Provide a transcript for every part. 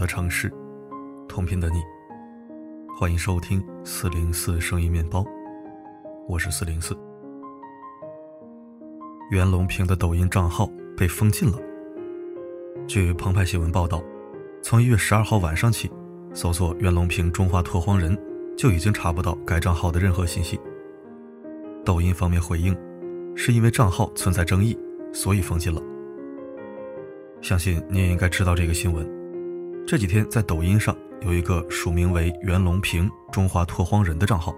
的城市，同频的你，欢迎收听四零四声音面包，我是四零四。袁隆平的抖音账号被封禁了。据澎湃新闻报道，从一月十二号晚上起，搜索袁隆平中华拓荒人，就已经查不到该账号的任何信息。抖音方面回应，是因为账号存在争议，所以封禁了。相信你也应该知道这个新闻。这几天在抖音上有一个署名为“袁隆平中华拓荒人”的账号，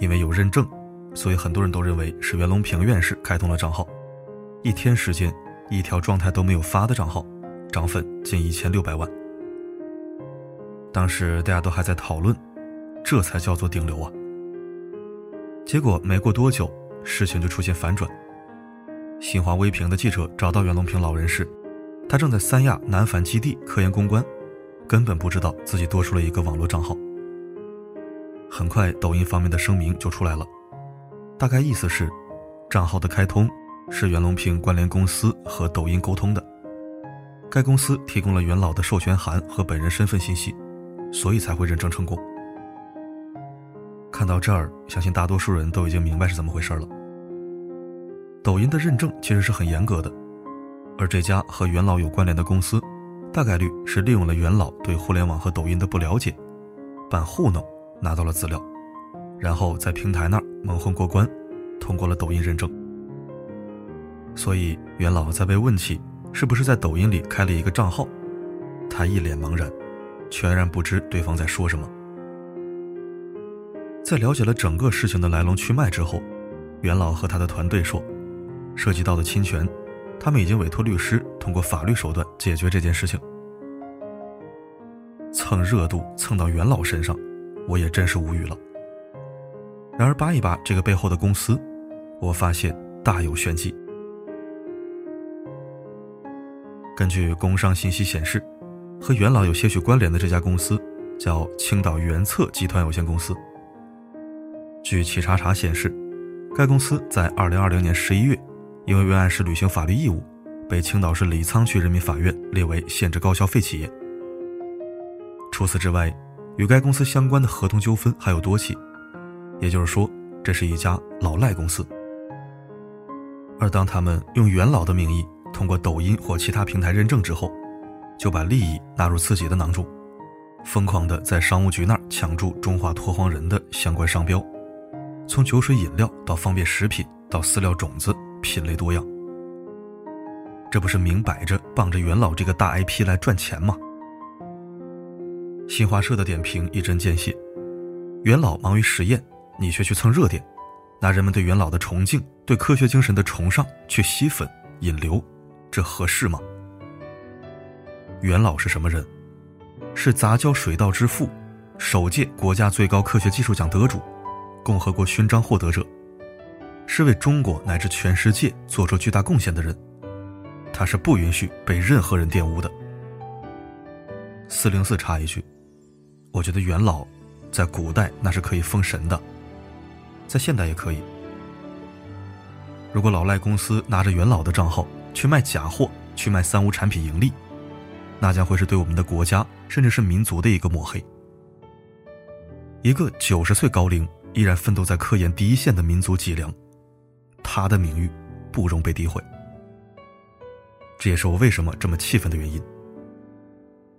因为有认证，所以很多人都认为是袁隆平院士开通了账号。一天时间，一条状态都没有发的账号，涨粉近一千六百万。当时大家都还在讨论，这才叫做顶流啊！结果没过多久，事情就出现反转。新华微评的记者找到袁隆平老人时，他正在三亚南繁基地科研攻关，根本不知道自己多出了一个网络账号。很快，抖音方面的声明就出来了，大概意思是，账号的开通是袁隆平关联公司和抖音沟通的，该公司提供了袁老的授权函和本人身份信息，所以才会认证成功。看到这儿，相信大多数人都已经明白是怎么回事了。抖音的认证其实是很严格的。而这家和元老有关联的公司，大概率是利用了元老对互联网和抖音的不了解，扮糊弄拿到了资料，然后在平台那儿蒙混过关，通过了抖音认证。所以元老在被问起是不是在抖音里开了一个账号，他一脸茫然，全然不知对方在说什么。在了解了整个事情的来龙去脉之后，元老和他的团队说，涉及到的侵权。他们已经委托律师通过法律手段解决这件事情。蹭热度蹭到元老身上，我也真是无语了。然而扒一扒这个背后的公司，我发现大有玄机。根据工商信息显示，和元老有些许关联的这家公司叫青岛元策集团有限公司。据企查查显示，该公司在二零二零年十一月。因为未按时履行法律义务，被青岛市李沧区人民法院列为限制高消费企业。除此之外，与该公司相关的合同纠纷还有多起，也就是说，这是一家老赖公司。而当他们用元老的名义通过抖音或其他平台认证之后，就把利益纳入自己的囊中，疯狂的在商务局那儿抢注“中华拓荒人”的相关商标，从酒水饮料到方便食品到饲料种子。品类多样，这不是明摆着傍着元老这个大 IP 来赚钱吗？新华社的点评一针见血：元老忙于实验，你却去蹭热点，拿人们对元老的崇敬、对科学精神的崇尚去吸粉引流，这合适吗？元老是什么人？是杂交水稻之父，首届国家最高科学技术奖得主，共和国勋章获得者。是为中国乃至全世界做出巨大贡献的人，他是不允许被任何人玷污的。四零四插一句，我觉得元老在古代那是可以封神的，在现代也可以。如果老赖公司拿着元老的账号去卖假货、去卖三无产品盈利，那将会是对我们的国家甚至是民族的一个抹黑。一个九十岁高龄依然奋斗在科研第一线的民族脊梁。他的名誉不容被诋毁，这也是我为什么这么气愤的原因。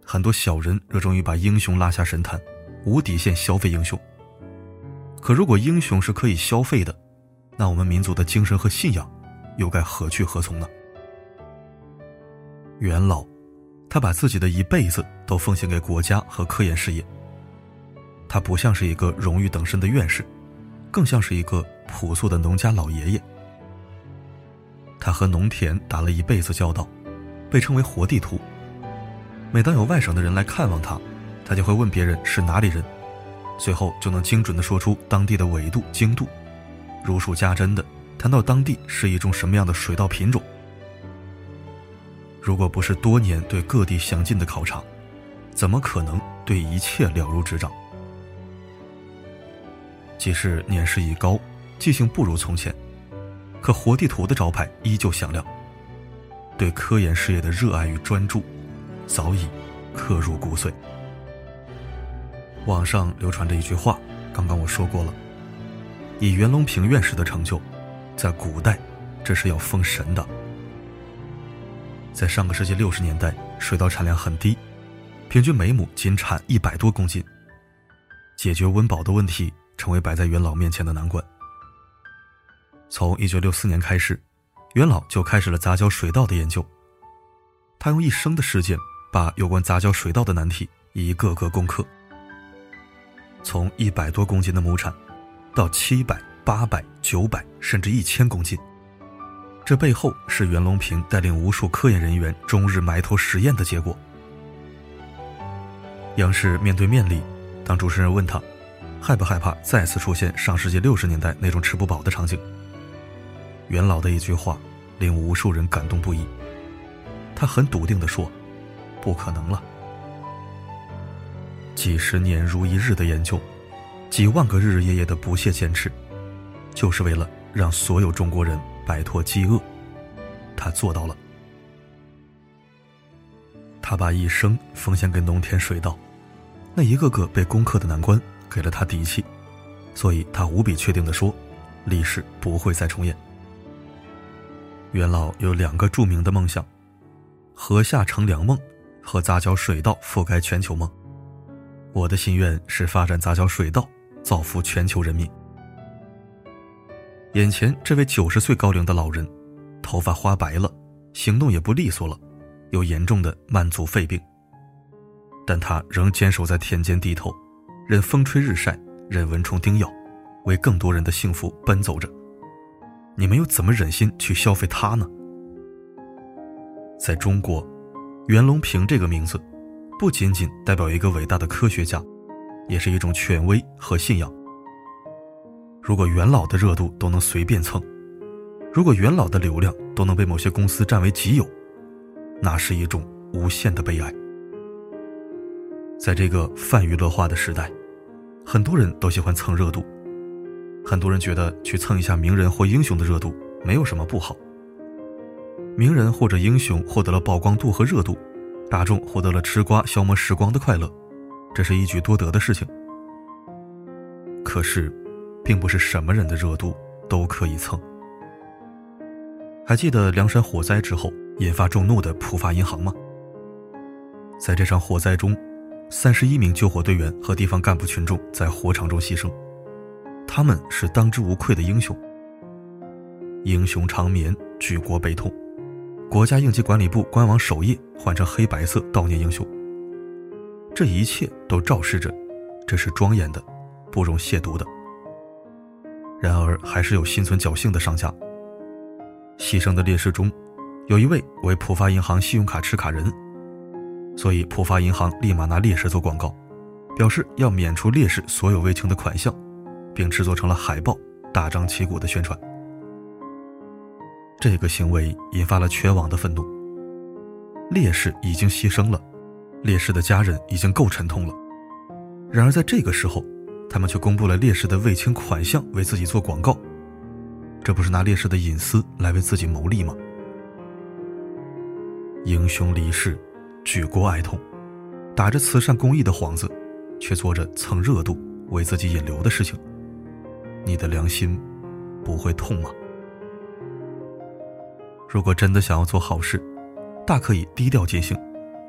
很多小人热衷于把英雄拉下神坛，无底线消费英雄。可如果英雄是可以消费的，那我们民族的精神和信仰又该何去何从呢？元老，他把自己的一辈子都奉献给国家和科研事业。他不像是一个荣誉等身的院士，更像是一个朴素的农家老爷爷。他和农田打了一辈子交道，被称为活地图。每当有外省的人来看望他，他就会问别人是哪里人，最后就能精准的说出当地的纬度、经度，如数家珍的谈到当地是一种什么样的水稻品种。如果不是多年对各地详尽的考察，怎么可能对一切了如指掌？即使年事已高，记性不如从前。可活地图的招牌依旧响亮。对科研事业的热爱与专注，早已刻入骨髓。网上流传着一句话，刚刚我说过了，以袁隆平院士的成就，在古代这是要封神的。在上个世纪六十年代，水稻产量很低，平均每亩仅产一百多公斤。解决温饱的问题成为摆在袁老面前的难关。从一九六四年开始，袁老就开始了杂交水稻的研究。他用一生的时间，把有关杂交水稻的难题一个个攻克。从一百多公斤的亩产，到七百、八百、九百，甚至一千公斤。这背后是袁隆平带领无数科研人员终日埋头实验的结果。央视面对面里，当主持人问他，害不害怕再次出现上世纪六十年代那种吃不饱的场景？袁老的一句话，令无数人感动不已。他很笃定地说：“不可能了。”几十年如一日的研究，几万个日日夜夜的不懈坚持，就是为了让所有中国人。摆脱饥饿，他做到了。他把一生奉献给农田水稻，那一个个被攻克的难关给了他底气，所以他无比确定地说：“历史不会再重演。”袁老有两个著名的梦想：禾下乘凉梦和杂交水稻覆盖全球梦。我的心愿是发展杂交水稻，造福全球人民。眼前这位九十岁高龄的老人，头发花白了，行动也不利索了，有严重的慢阻肺病。但他仍坚守在田间地头，任风吹日晒，任蚊虫叮咬，为更多人的幸福奔走着。你们又怎么忍心去消费他呢？在中国，袁隆平这个名字，不仅仅代表一个伟大的科学家，也是一种权威和信仰。如果元老的热度都能随便蹭，如果元老的流量都能被某些公司占为己有，那是一种无限的悲哀。在这个泛娱乐化的时代，很多人都喜欢蹭热度，很多人觉得去蹭一下名人或英雄的热度没有什么不好。名人或者英雄获得了曝光度和热度，大众获得了吃瓜消磨时光的快乐，这是一举多得的事情。可是。并不是什么人的热度都可以蹭。还记得凉山火灾之后引发众怒的浦发银行吗？在这场火灾中，三十一名救火队员和地方干部群众在火场中牺牲，他们是当之无愧的英雄。英雄长眠，举国悲痛。国家应急管理部官网首页换成黑白色悼念英雄。这一切都昭示着，这是庄严的，不容亵渎的。然而，还是有心存侥幸的商家。牺牲的烈士中，有一位为浦发银行信用卡持卡人，所以浦发银行立马拿烈士做广告，表示要免除烈士所有未清的款项，并制作成了海报，大张旗鼓的宣传。这个行为引发了全网的愤怒。烈士已经牺牲了，烈士的家人已经够沉痛了，然而在这个时候。他们却公布了烈士的未清款项，为自己做广告，这不是拿烈士的隐私来为自己谋利吗？英雄离世，举国哀痛，打着慈善公益的幌子，却做着蹭热度、为自己引流的事情，你的良心不会痛吗？如果真的想要做好事，大可以低调进行，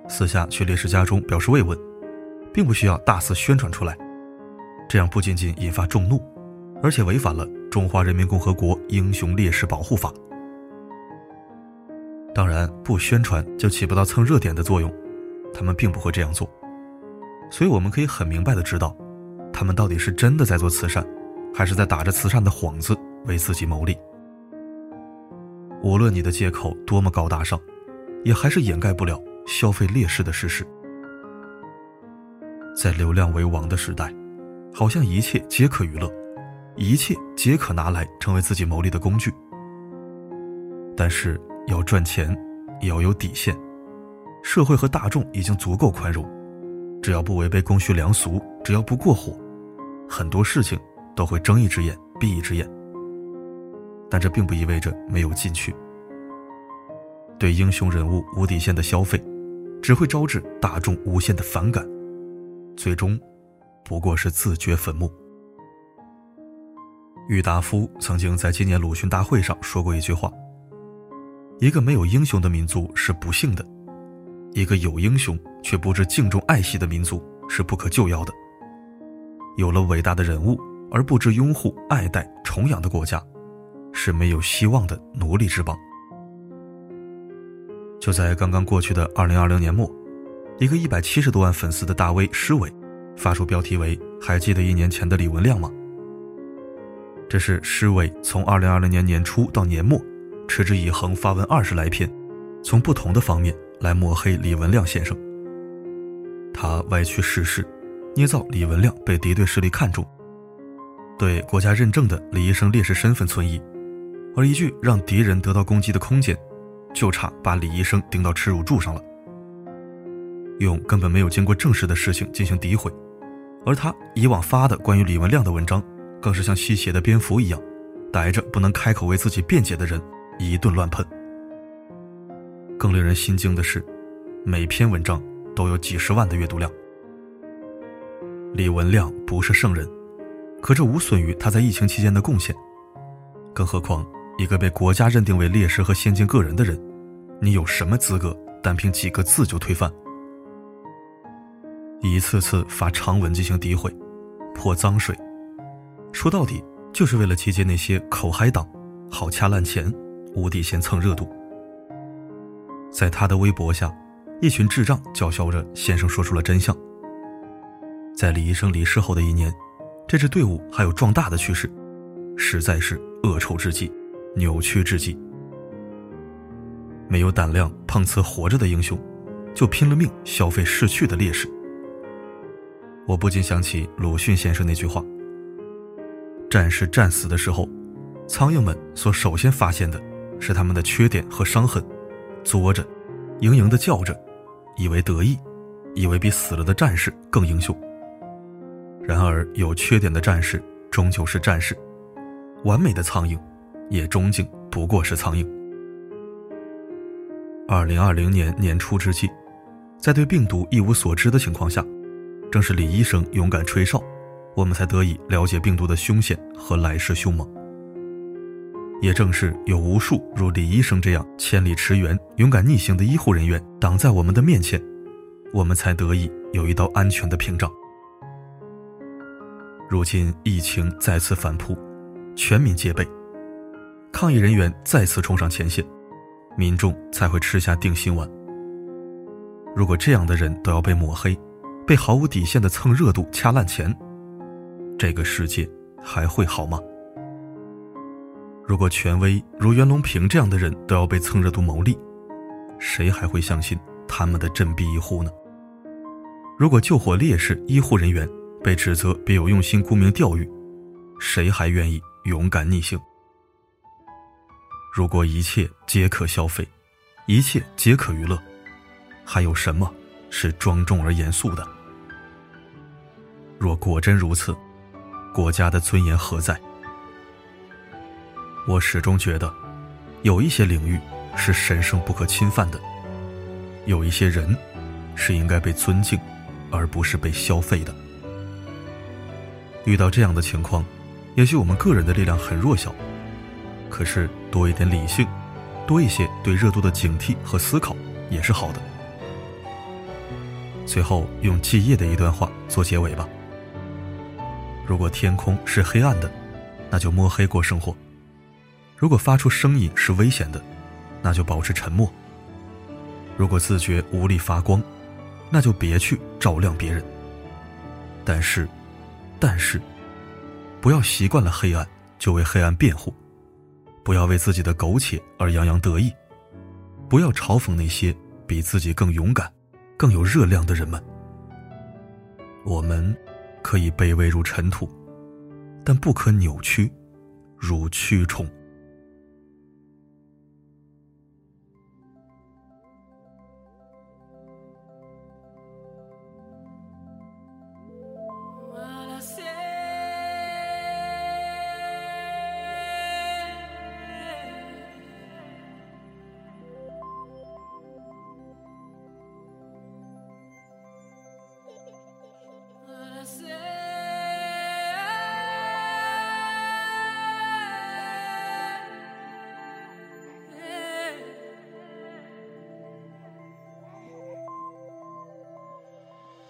私下去烈士家中表示慰问，并不需要大肆宣传出来。这样不仅仅引发众怒，而且违反了《中华人民共和国英雄烈士保护法》。当然，不宣传就起不到蹭热点的作用，他们并不会这样做。所以，我们可以很明白的知道，他们到底是真的在做慈善，还是在打着慈善的幌子为自己谋利。无论你的借口多么高大上，也还是掩盖不了消费劣势的事实。在流量为王的时代。好像一切皆可娱乐，一切皆可拿来成为自己牟利的工具。但是要赚钱，也要有底线。社会和大众已经足够宽容，只要不违背公序良俗，只要不过火，很多事情都会睁一只眼闭一只眼。但这并不意味着没有禁区。对英雄人物无底线的消费，只会招致大众无限的反感，最终不过是自掘坟墓。郁达夫曾经在今年鲁迅大会上说过一句话：“一个没有英雄的民族是不幸的，一个有英雄却不知敬重爱惜的民族是不可救药的。有了伟大的人物而不知拥护、爱戴、崇仰的国家，是没有希望的奴隶之邦。”就在刚刚过去的二零二零年末，一个一百七十多万粉丝的大 V 施伟，发出标题为“还记得一年前的李文亮吗？”这是施伟从二零二零年年初到年末，持之以恒发文二十来篇，从不同的方面来抹黑李文亮先生。他歪曲事实，捏造李文亮被敌对势力看中，对国家认证的李医生烈士身份存疑，而一句让敌人得到攻击的空间。就差把李医生钉到耻辱柱上了，用根本没有经过证实的事情进行诋毁，而他以往发的关于李文亮的文章，更是像吸血的蝙蝠一样，逮着不能开口为自己辩解的人一顿乱喷。更令人心惊的是，每篇文章都有几十万的阅读量。李文亮不是圣人，可这无损于他在疫情期间的贡献，更何况。一个被国家认定为烈士和先进个人的人，你有什么资格单凭几个字就推翻？一次次发长文进行诋毁、泼脏水，说到底就是为了集结那些口嗨党，好掐烂钱、无底线蹭热度。在他的微博下，一群智障叫嚣着：“先生说出了真相。”在李医生离世后的一年，这支队伍还有壮大的趋势，实在是恶臭至极。扭曲至极，没有胆量碰瓷活着的英雄，就拼了命消费逝去的烈士。我不禁想起鲁迅先生那句话：“战士战死的时候，苍蝇们所首先发现的是他们的缺点和伤痕，作着，嘤嘤的叫着，以为得意，以为比死了的战士更英雄。然而，有缺点的战士终究是战士，完美的苍蝇。”也终究不过是苍蝇。二零二零年年初之际，在对病毒一无所知的情况下，正是李医生勇敢吹哨，我们才得以了解病毒的凶险和来势凶猛。也正是有无数如李医生这样千里驰援、勇敢逆行的医护人员挡在我们的面前，我们才得以有一道安全的屏障。如今疫情再次反扑，全民戒备。抗疫人员再次冲上前线，民众才会吃下定心丸。如果这样的人都要被抹黑，被毫无底线的蹭热度、掐烂钱，这个世界还会好吗？如果权威如袁隆平这样的人都要被蹭热度牟利，谁还会相信他们的振臂一呼呢？如果救火烈士、医护人员被指责别有用心、沽名钓誉，谁还愿意勇敢逆行？如果一切皆可消费，一切皆可娱乐，还有什么是庄重而严肃的？若果真如此，国家的尊严何在？我始终觉得，有一些领域是神圣不可侵犯的，有一些人是应该被尊敬，而不是被消费的。遇到这样的情况，也许我们个人的力量很弱小。可是多一点理性，多一些对热度的警惕和思考也是好的。最后用季夜的一段话做结尾吧：如果天空是黑暗的，那就摸黑过生活；如果发出声音是危险的，那就保持沉默；如果自觉无力发光，那就别去照亮别人。但是，但是，不要习惯了黑暗就为黑暗辩护。不要为自己的苟且而洋洋得意，不要嘲讽那些比自己更勇敢、更有热量的人们。我们可以卑微如尘土，但不可扭曲如蛆虫。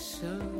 的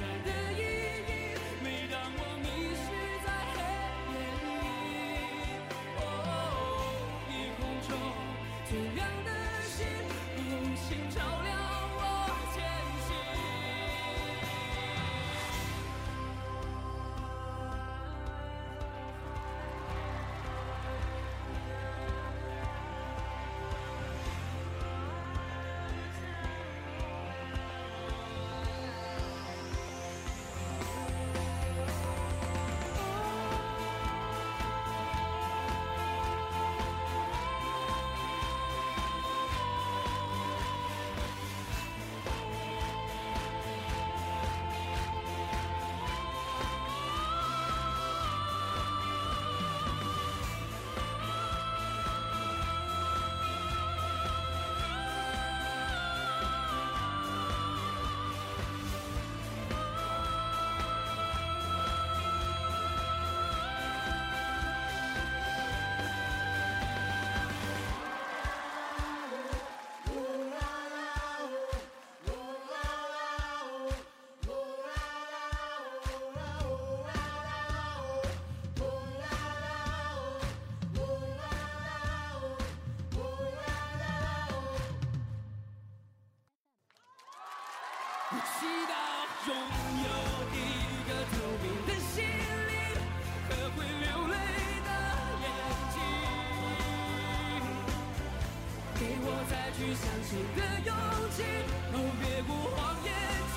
到祈祷拥有一个透明的心灵和会流泪的眼睛，给我再去相信的勇气，哦，越过谎言去。